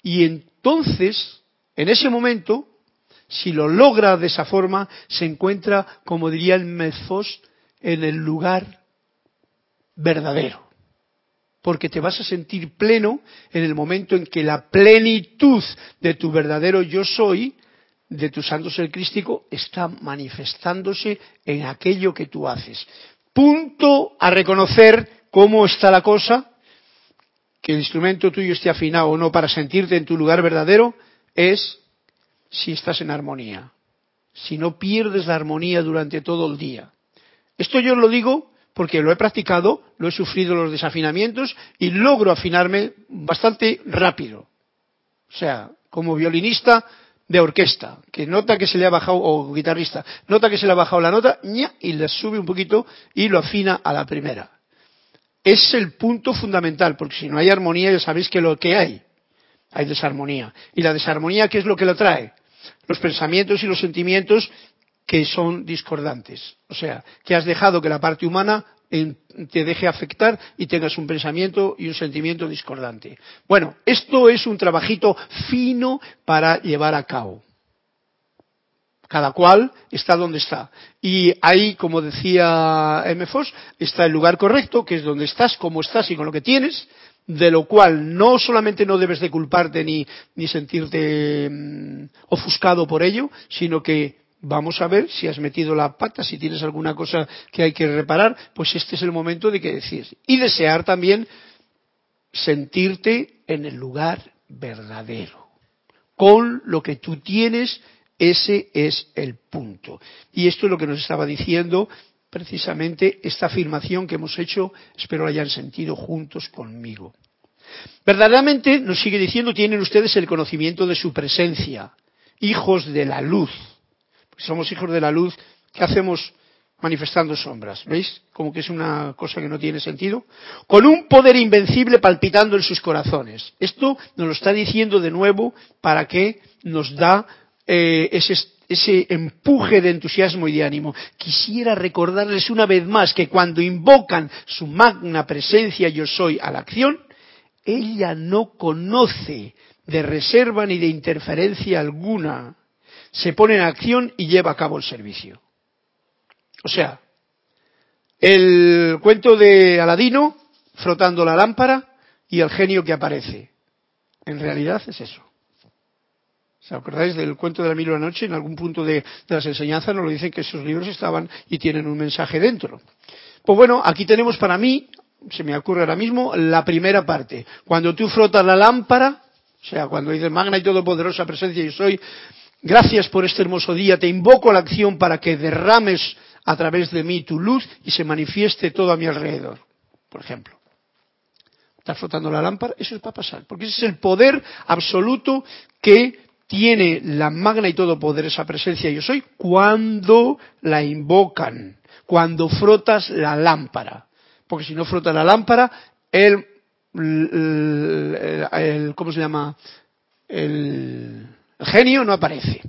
y entonces en ese momento si lo logra de esa forma se encuentra como diría el Mezfos en el lugar verdadero porque te vas a sentir pleno en el momento en que la plenitud de tu verdadero yo soy, de tu santo ser crístico, está manifestándose en aquello que tú haces. Punto a reconocer cómo está la cosa, que el instrumento tuyo esté afinado o no para sentirte en tu lugar verdadero, es si estás en armonía, si no pierdes la armonía durante todo el día. Esto yo lo digo porque lo he practicado, lo he sufrido los desafinamientos y logro afinarme bastante rápido. O sea, como violinista de orquesta, que nota que se le ha bajado, o guitarrista, nota que se le ha bajado la nota, y le sube un poquito y lo afina a la primera. Es el punto fundamental, porque si no hay armonía ya sabéis que lo que hay, hay desarmonía. ¿Y la desarmonía qué es lo que lo trae? Los pensamientos y los sentimientos que son discordantes. O sea, que has dejado que la parte humana te deje afectar y tengas un pensamiento y un sentimiento discordante. Bueno, esto es un trabajito fino para llevar a cabo. Cada cual está donde está. Y ahí, como decía M. Foss, está el lugar correcto, que es donde estás, cómo estás y con lo que tienes, de lo cual no solamente no debes de culparte ni, ni sentirte mm, ofuscado por ello, sino que vamos a ver si has metido la pata, si tienes alguna cosa que hay que reparar, pues este es el momento de que decides. Y desear también sentirte en el lugar verdadero. Con lo que tú tienes, ese es el punto. Y esto es lo que nos estaba diciendo precisamente esta afirmación que hemos hecho, espero la hayan sentido juntos conmigo. Verdaderamente, nos sigue diciendo, tienen ustedes el conocimiento de su presencia, hijos de la luz somos hijos de la luz, ¿qué hacemos manifestando sombras? ¿Veis? Como que es una cosa que no tiene sentido. Con un poder invencible palpitando en sus corazones. Esto nos lo está diciendo de nuevo para que nos da eh, ese, ese empuje de entusiasmo y de ánimo. Quisiera recordarles una vez más que cuando invocan su magna presencia yo soy a la acción, ella no conoce de reserva ni de interferencia alguna se pone en acción y lleva a cabo el servicio. O sea, el cuento de Aladino frotando la lámpara y el genio que aparece. En realidad es eso. ¿Se acordáis del cuento de la mil la noche? En algún punto de, las enseñanzas nos lo dicen que esos libros estaban y tienen un mensaje dentro. Pues bueno, aquí tenemos para mí, se me ocurre ahora mismo, la primera parte. Cuando tú frotas la lámpara, o sea, cuando dices magna y todopoderosa presencia yo soy, Gracias por este hermoso día. Te invoco a la acción para que derrames a través de mí tu luz y se manifieste todo a mi alrededor. Por ejemplo. Estás frotando la lámpara, eso es para pasar. Porque ese es el poder absoluto que tiene la magna y todopoderosa presencia yo soy cuando la invocan, cuando frotas la lámpara. Porque si no frotas la lámpara, el, el, el ¿cómo se llama? El, el genio no aparece.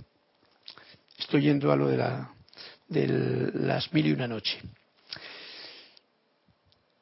Estoy yendo a lo de, la, de las mil y una noche.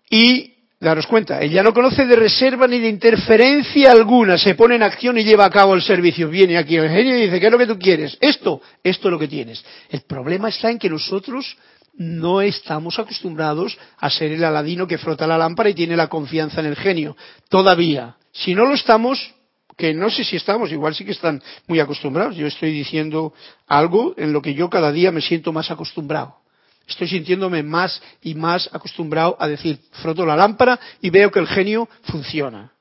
Y Daros cuenta, ella no conoce de reserva ni de interferencia alguna, se pone en acción y lleva a cabo el servicio. Viene aquí el genio y dice, ¿qué es lo que tú quieres? Esto, esto es lo que tienes. El problema está en que nosotros no estamos acostumbrados a ser el aladino que frota la lámpara y tiene la confianza en el genio. Todavía. Si no lo estamos, que no sé si estamos, igual sí que están muy acostumbrados. Yo estoy diciendo algo en lo que yo cada día me siento más acostumbrado. Estoy sintiéndome más y más acostumbrado a decir, froto la lámpara y veo que el genio funciona.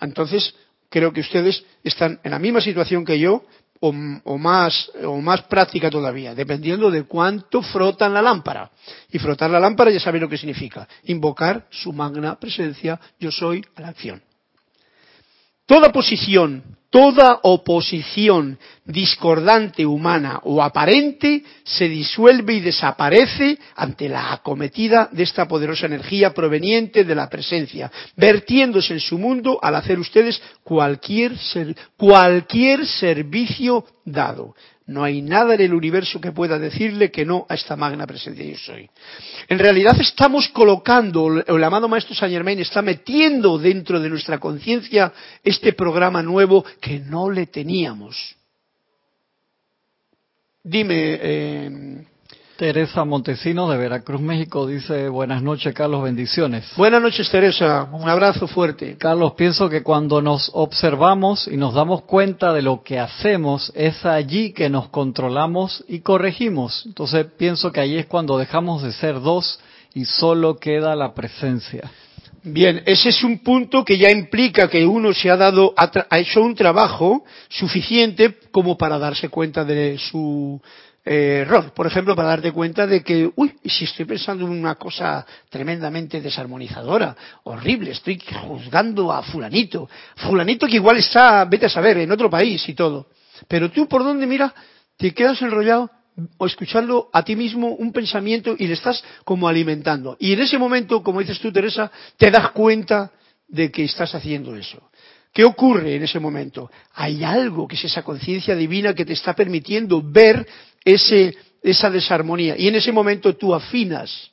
Entonces, creo que ustedes están en la misma situación que yo, o, más, o más práctica todavía, dependiendo de cuánto frotan la lámpara. Y frotar la lámpara ya saben lo que significa, invocar su magna presencia, yo soy a la acción. Toda posición, toda oposición discordante humana o aparente se disuelve y desaparece ante la acometida de esta poderosa energía proveniente de la presencia, vertiéndose en su mundo al hacer ustedes cualquier, servicio dado. No hay nada en el universo que pueda decirle que no a esta magna presencia yo soy. En realidad estamos colocando, el amado Maestro Saint Germain está metiendo dentro de nuestra conciencia este programa nuevo que no le teníamos. Dime, eh, Teresa Montesinos de Veracruz, México, dice buenas noches, Carlos, bendiciones. Buenas noches, Teresa, un abrazo fuerte. Carlos, pienso que cuando nos observamos y nos damos cuenta de lo que hacemos, es allí que nos controlamos y corregimos. Entonces pienso que ahí es cuando dejamos de ser dos y solo queda la presencia. Bien, ese es un punto que ya implica que uno se ha dado, ha hecho un trabajo suficiente como para darse cuenta de su eh. Por ejemplo, para darte cuenta de que, uy, si estoy pensando en una cosa tremendamente desarmonizadora, horrible, estoy juzgando a fulanito, fulanito que igual está, vete a saber, en otro país y todo. Pero tú por dónde mira, te quedas enrollado o escuchando a ti mismo un pensamiento y le estás como alimentando. Y en ese momento, como dices tú, Teresa, te das cuenta de que estás haciendo eso. ¿Qué ocurre en ese momento? Hay algo que es esa conciencia divina que te está permitiendo ver ese, esa desarmonía. Y en ese momento tú afinas,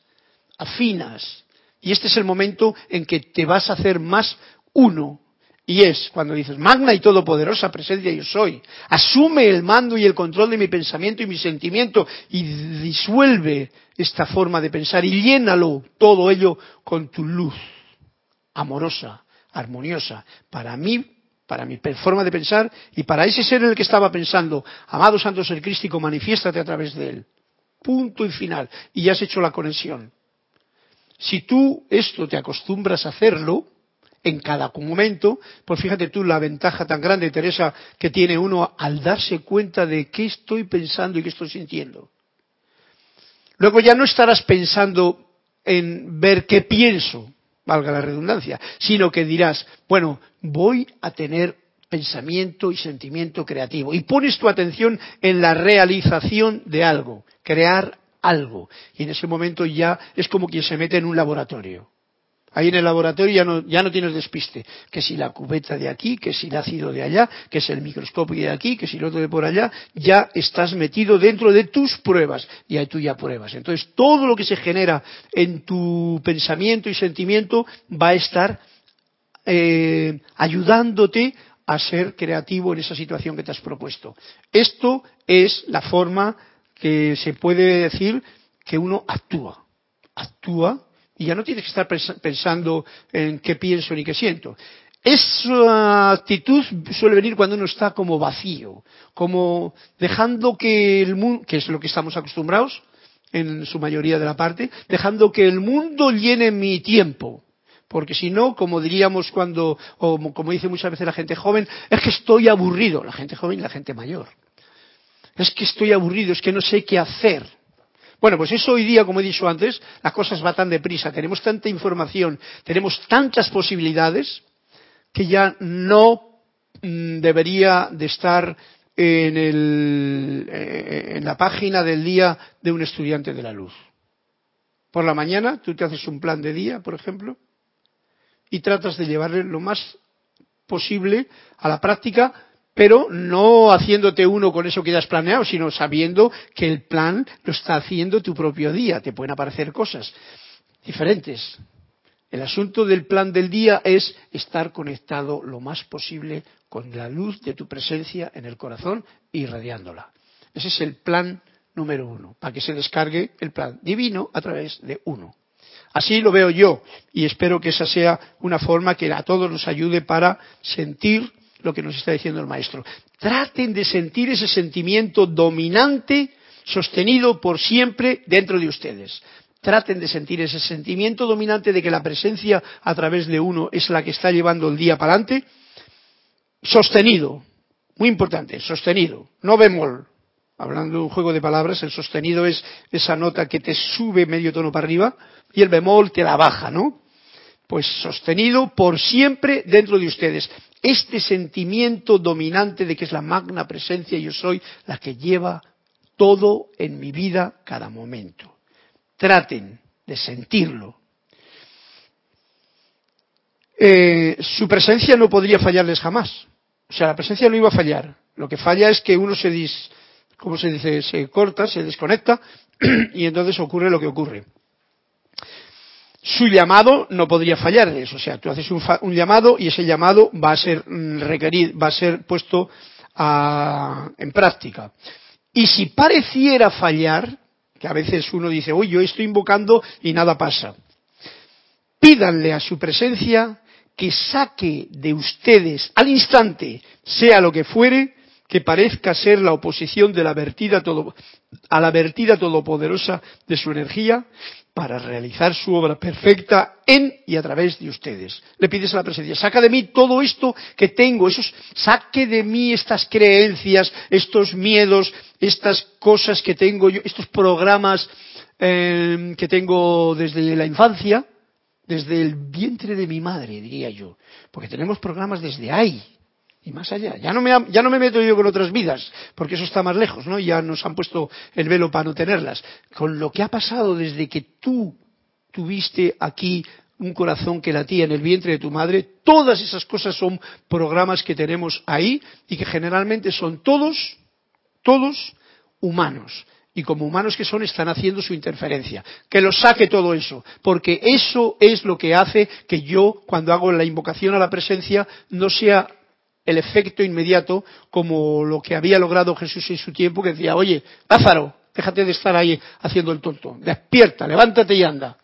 afinas. Y este es el momento en que te vas a hacer más uno. Y es cuando dices, magna y todopoderosa presencia yo soy. Asume el mando y el control de mi pensamiento y mi sentimiento y disuelve esta forma de pensar y llénalo todo ello con tu luz amorosa, armoniosa. Para mí, para mi forma de pensar y para ese ser en el que estaba pensando, amado Santo Ser Crístico, manifiéstate a través de él. Punto y final. Y ya has hecho la conexión. Si tú esto te acostumbras a hacerlo, en cada momento, pues fíjate tú la ventaja tan grande, Teresa, que tiene uno al darse cuenta de qué estoy pensando y qué estoy sintiendo. Luego ya no estarás pensando en ver qué pienso, valga la redundancia, sino que dirás, bueno, voy a tener pensamiento y sentimiento creativo. Y pones tu atención en la realización de algo, crear algo. Y en ese momento ya es como quien se mete en un laboratorio. Ahí en el laboratorio ya no, ya no tienes despiste. Que si la cubeta de aquí, que si el ácido de allá, que si el microscopio de aquí, que si el otro de por allá, ya estás metido dentro de tus pruebas. Y ahí tú ya pruebas. Entonces todo lo que se genera en tu pensamiento y sentimiento va a estar eh, ayudándote a ser creativo en esa situación que te has propuesto. Esto es la forma que se puede decir que uno actúa. Actúa y ya no tienes que estar pensando en qué pienso ni qué siento. Esa actitud suele venir cuando uno está como vacío, como dejando que el mundo, que es lo que estamos acostumbrados en su mayoría de la parte, dejando que el mundo llene mi tiempo. Porque si no, como diríamos cuando, o como dice muchas veces la gente joven, es que estoy aburrido, la gente joven y la gente mayor. Es que estoy aburrido, es que no sé qué hacer. Bueno, pues eso hoy día, como he dicho antes, las cosas van tan deprisa, tenemos tanta información, tenemos tantas posibilidades que ya no mm, debería de estar en, eh, en la página del día de un estudiante de la luz. Por la mañana tú te haces un plan de día, por ejemplo, y tratas de llevarle lo más posible a la práctica pero no haciéndote uno con eso que ya has planeado, sino sabiendo que el plan lo está haciendo tu propio día. Te pueden aparecer cosas diferentes. El asunto del plan del día es estar conectado lo más posible con la luz de tu presencia en el corazón, irradiándola. Ese es el plan número uno, para que se descargue el plan divino a través de uno. Así lo veo yo y espero que esa sea una forma que a todos nos ayude para sentir lo que nos está diciendo el maestro. Traten de sentir ese sentimiento dominante sostenido por siempre dentro de ustedes. Traten de sentir ese sentimiento dominante de que la presencia a través de uno es la que está llevando el día para adelante. Sostenido. Muy importante, sostenido. No bemol. Hablando de un juego de palabras, el sostenido es esa nota que te sube medio tono para arriba y el bemol te la baja, ¿no? Pues sostenido por siempre dentro de ustedes. Este sentimiento dominante de que es la magna presencia yo soy la que lleva todo en mi vida cada momento. Traten de sentirlo. Eh, su presencia no podría fallarles jamás. O sea, la presencia no iba a fallar. Lo que falla es que uno se dis, ¿cómo se dice? Se corta, se desconecta [CLEARS THROAT] y entonces ocurre lo que ocurre. Su llamado no podría fallar de eso. O sea, tú haces un, llamado y ese llamado va a ser mm, requerido, va a ser puesto a, en práctica. Y si pareciera fallar, que a veces uno dice, uy, yo estoy invocando y nada pasa, pídanle a su presencia que saque de ustedes al instante, sea lo que fuere, que parezca ser la oposición de la vertida todo, a la vertida todopoderosa de su energía para realizar su obra perfecta en y a través de ustedes. Le pides a la presencia, saca de mí todo esto que tengo, esos, saque de mí estas creencias, estos miedos, estas cosas que tengo yo, estos programas eh, que tengo desde la infancia, desde el vientre de mi madre, diría yo, porque tenemos programas desde ahí, y más allá. Ya no, me, ya no me meto yo con otras vidas, porque eso está más lejos, ¿no? Ya nos han puesto el velo para no tenerlas. Con lo que ha pasado desde que tú tuviste aquí un corazón que latía en el vientre de tu madre, todas esas cosas son programas que tenemos ahí y que generalmente son todos, todos humanos. Y como humanos que son, están haciendo su interferencia. Que los saque todo eso. Porque eso es lo que hace que yo, cuando hago la invocación a la presencia, no sea el efecto inmediato como lo que había logrado Jesús en su tiempo, que decía, oye, Lázaro, déjate de estar ahí haciendo el tonto, despierta, levántate y anda.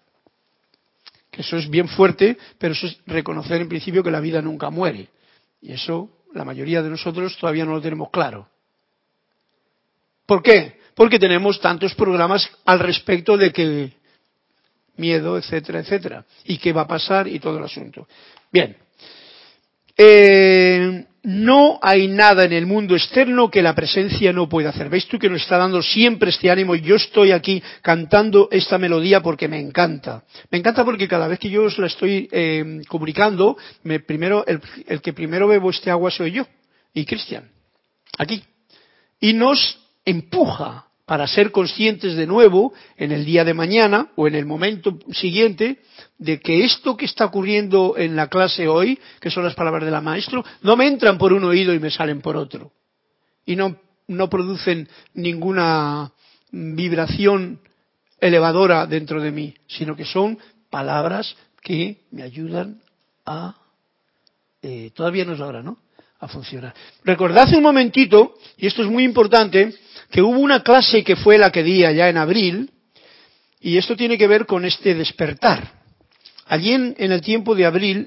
Que eso es bien fuerte, pero eso es reconocer en principio que la vida nunca muere. Y eso la mayoría de nosotros todavía no lo tenemos claro. ¿Por qué? Porque tenemos tantos programas al respecto de que miedo, etcétera, etcétera, y qué va a pasar y todo el asunto. Bien, eh, no hay nada en el mundo externo que la presencia no pueda hacer. ¿Veis tú que nos está dando siempre este ánimo? Yo estoy aquí cantando esta melodía porque me encanta. Me encanta porque cada vez que yo os la estoy eh, comunicando, me, primero, el, el, que primero bebo este agua soy yo y Cristian. Aquí. Y nos empuja para ser conscientes de nuevo en el día de mañana o en el momento siguiente de que esto que está ocurriendo en la clase hoy, que son las palabras de la maestro, no me entran por un oído y me salen por otro. Y no, no producen ninguna vibración elevadora dentro de mí, sino que son palabras que me ayudan a... Eh, todavía no es la hora, ¿no? A funcionar. Recordad un momentito, y esto es muy importante, que hubo una clase que fue la que di allá en abril, y esto tiene que ver con este despertar. Allí en, en el tiempo de abril,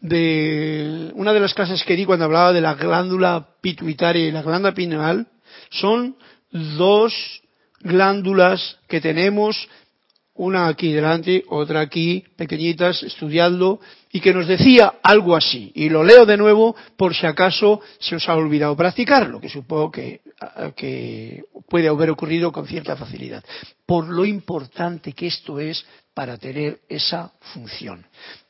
de una de las clases que di cuando hablaba de la glándula pituitaria y la glándula pineal, son dos glándulas que tenemos, una aquí delante, otra aquí, pequeñitas, estudiando, y que nos decía algo así. Y lo leo de nuevo por si acaso se os ha olvidado practicarlo, que supongo que, que puede haber ocurrido con cierta facilidad. Por lo importante que esto es para tener esa función.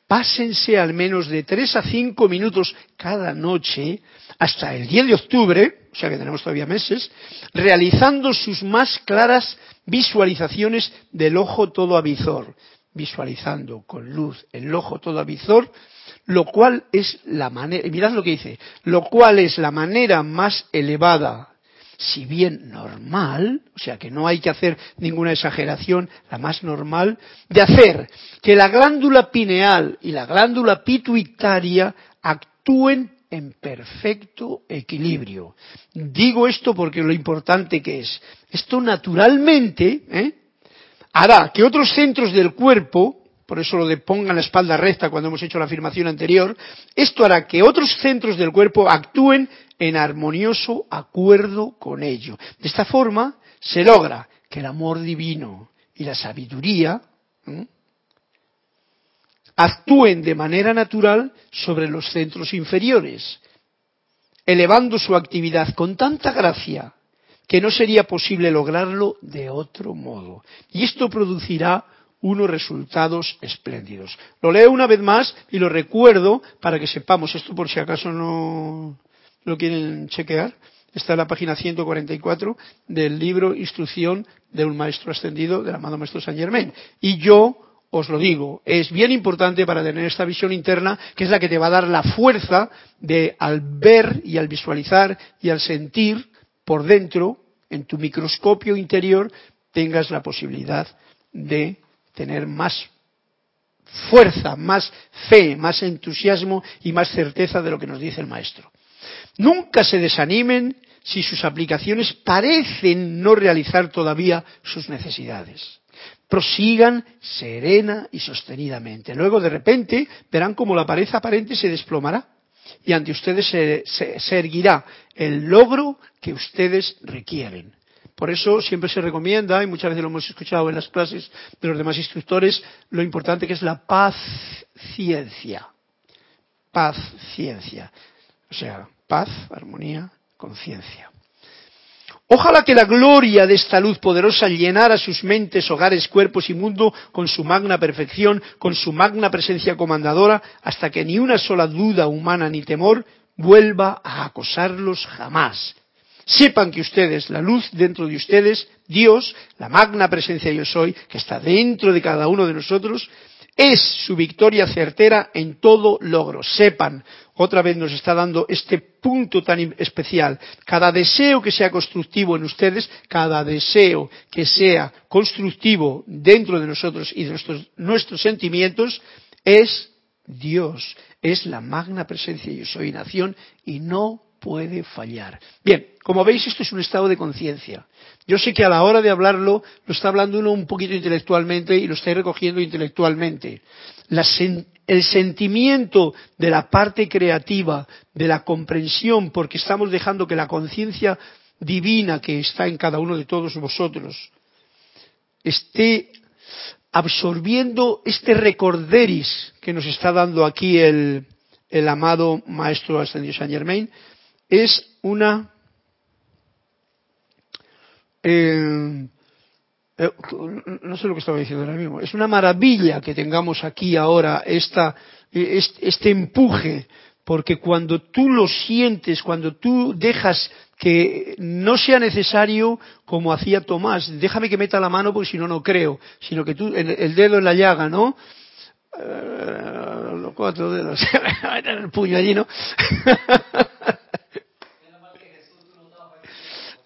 Pásense al menos de tres a cinco minutos cada noche hasta el 10 de octubre, o sea que tenemos todavía meses, realizando sus más claras visualizaciones del ojo todo avizor, visualizando con luz el ojo todo avizor, lo cual es la manera, mirad lo que dice, lo cual es la manera más elevada, si bien normal, o sea que no hay que hacer ninguna exageración, la más normal, de hacer que la glándula pineal y la glándula pituitaria actúen en perfecto equilibrio. Digo esto porque lo importante que es. Esto naturalmente ¿eh? hará que otros centros del cuerpo por eso lo de pongan la espalda recta cuando hemos hecho la afirmación anterior, esto hará que otros centros del cuerpo actúen en armonioso acuerdo con ello. De esta forma se logra que el amor divino y la sabiduría actúen de manera natural sobre los centros inferiores, elevando su actividad con tanta gracia que no sería posible lograrlo de otro modo. Y esto producirá unos resultados espléndidos. Lo leo una vez más y lo recuerdo para que sepamos esto por si acaso no lo quieren chequear. Está en la página 144 del libro Instrucción de un Maestro Ascendido del amado Maestro Saint Germain. Y yo os lo digo, es bien importante para tener esta visión interna, que es la que te va a dar la fuerza de al ver y al visualizar y al sentir por dentro, en tu microscopio interior, tengas la posibilidad de tener más fuerza, más fe, más entusiasmo y más certeza de lo que nos dice el maestro. Nunca se desanimen si sus aplicaciones parecen no realizar todavía sus necesidades. Prosigan serena y sostenidamente. Luego, de repente, verán como la pared aparente se desplomará y ante ustedes se, se erguirá el logro que ustedes requieren. Por eso siempre se recomienda, y muchas veces lo hemos escuchado en las clases de los demás instructores, lo importante que es la paciencia. Paciencia. O sea, paz, armonía, conciencia. Ojalá que la gloria de esta luz poderosa llenara sus mentes, hogares, cuerpos y mundo con su magna perfección, con su magna presencia comandadora, hasta que ni una sola duda humana ni temor vuelva a acosarlos jamás Sepan que ustedes, la luz dentro de ustedes, Dios, la magna presencia yo soy, que está dentro de cada uno de nosotros, es su victoria certera en todo logro. Sepan, otra vez nos está dando este punto tan especial. Cada deseo que sea constructivo en ustedes, cada deseo que sea constructivo dentro de nosotros y de nuestros, sentimientos, es Dios, es la magna presencia yo soy nación y no puede fallar. Bien, como veis, esto es un estado de conciencia. Yo sé que a la hora de hablarlo, lo está hablando uno un poquito intelectualmente y lo está recogiendo intelectualmente. El sentimiento de la parte creativa, de la comprensión, porque estamos dejando que la conciencia divina que está en cada uno de todos vosotros esté absorbiendo este recorderis que nos está dando aquí el, amado Maestro Ascendido Saint Germain, es una eh, no sé lo que estaba diciendo ahora mismo, es una maravilla que tengamos aquí ahora esta, este empuje, porque cuando tú lo sientes, cuando tú dejas que no sea necesario como hacía Tomás, déjame que meta la mano porque si no, no creo, sino que tú, el dedo en la llaga, ¿no? Eh, los cuatro dedos, [LAUGHS] el puño allí, ¿no? [LAUGHS]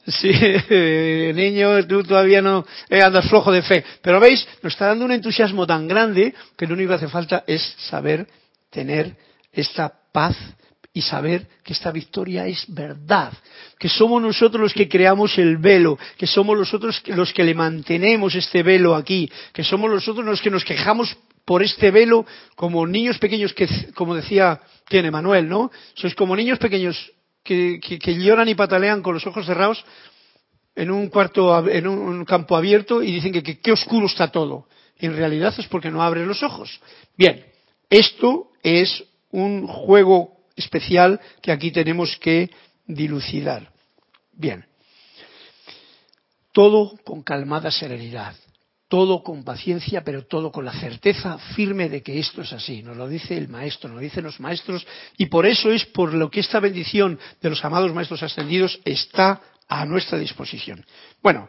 Sí, niño, tú todavía no eh, andas flojo de fe. Pero veis, nos está dando un entusiasmo tan grande que lo único que hace falta es saber tener esta paz y saber que esta victoria es verdad, que somos nosotros los que creamos el velo, que somos nosotros los que le mantenemos este velo aquí, que somos nosotros los que nos quejamos por este velo como niños pequeños que, como decía tiene Manuel, ¿no? Sois como niños pequeños que, lloran y patalean con los ojos cerrados en un cuarto, en un campo abierto y dicen que qué oscuro está todo. Y en realidad es porque no abren los ojos. Bien, esto es un juego especial que aquí tenemos que dilucidar. Bien, todo con calmada serenidad todo con paciencia, pero todo con la certeza firme de que esto es así. Nos lo dice el maestro, nos lo dicen los maestros, y por eso es por lo que esta bendición de los amados maestros ascendidos está a nuestra disposición. Bueno,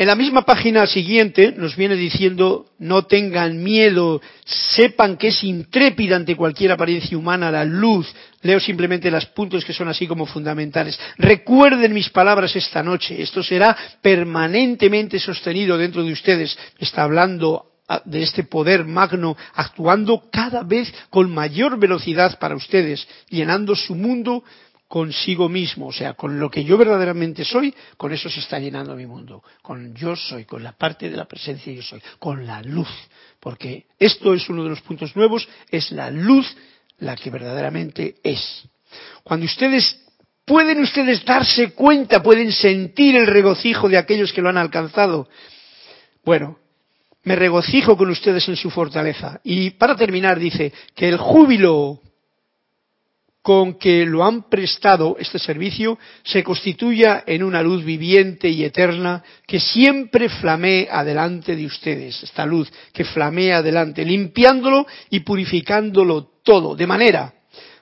En la misma página siguiente nos viene diciendo, no tengan miedo, sepan que es intrépida ante cualquier apariencia humana la luz. Leo simplemente los puntos que son así como fundamentales. Recuerden mis palabras esta noche. Esto será permanentemente sostenido dentro de ustedes. Está hablando de este poder magno actuando cada vez con mayor velocidad para ustedes, llenando su mundo consigo mismo, o sea, con lo que yo verdaderamente soy, con eso se está llenando mi mundo, con yo soy, con la parte de la presencia yo soy, con la luz, porque esto es uno de los puntos nuevos, es la luz la que verdaderamente es. Cuando ustedes pueden ustedes darse cuenta, pueden sentir el regocijo de aquellos que lo han alcanzado. Bueno, me regocijo con ustedes en su fortaleza. Y para terminar dice que el júbilo con que lo han prestado este servicio se constituya en una luz viviente y eterna que siempre flamee adelante de ustedes, esta luz que flamea adelante, limpiándolo y purificándolo todo, de manera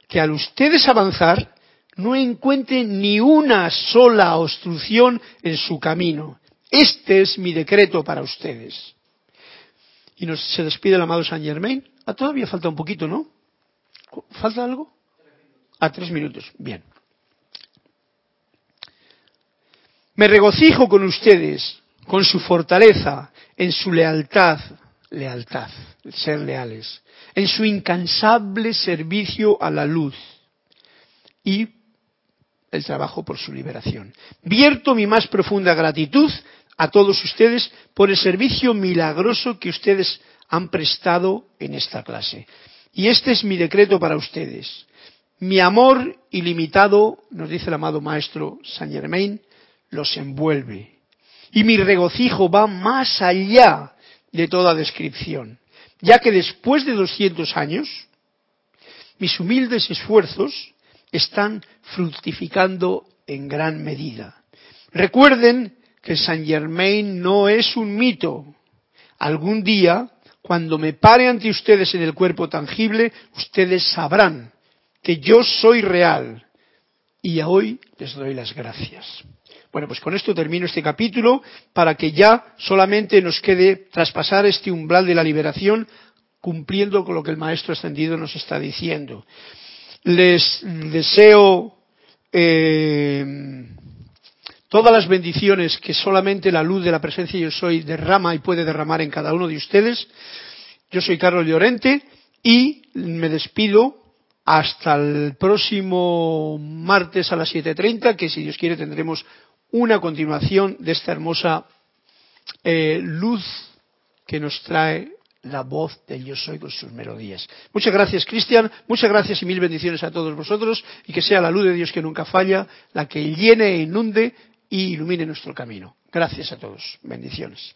que al ustedes avanzar no encuentren ni una sola obstrucción en su camino. Este es mi decreto para ustedes. Y nos, se despide el amado Saint Germain. Ah, todavía falta un poquito, ¿no? ¿Falta algo? A tres minutos. Bien. Me regocijo con ustedes, con su fortaleza, en su lealtad, lealtad, ser leales, en su incansable servicio a la luz y el trabajo por su liberación. Vierto mi más profunda gratitud a todos ustedes por el servicio milagroso que ustedes han prestado en esta clase. Y este es mi decreto para ustedes. Mi amor ilimitado, nos dice el amado maestro Saint Germain, los envuelve. Y mi regocijo va más allá de toda descripción, ya que después de 200 años, mis humildes esfuerzos están fructificando en gran medida. Recuerden que Saint Germain no es un mito. Algún día, cuando me pare ante ustedes en el cuerpo tangible, ustedes sabrán que yo soy real. Y hoy les doy las gracias. Bueno, pues con esto termino este capítulo para que ya solamente nos quede traspasar este umbral de la liberación cumpliendo con lo que el Maestro Ascendido nos está diciendo. Les deseo eh, todas las bendiciones que solamente la luz de la presencia yo soy derrama y puede derramar en cada uno de ustedes. Yo soy Carlos Llorente y me despido hasta el próximo martes a las 7.30, que si Dios quiere tendremos una continuación de esta hermosa eh, luz que nos trae la voz del Yo Soy con sus melodías. Muchas gracias, Cristian. Muchas gracias y mil bendiciones a todos vosotros y que sea la luz de Dios que nunca falla, la que llene e inunde y ilumine nuestro camino. Gracias a todos. Bendiciones.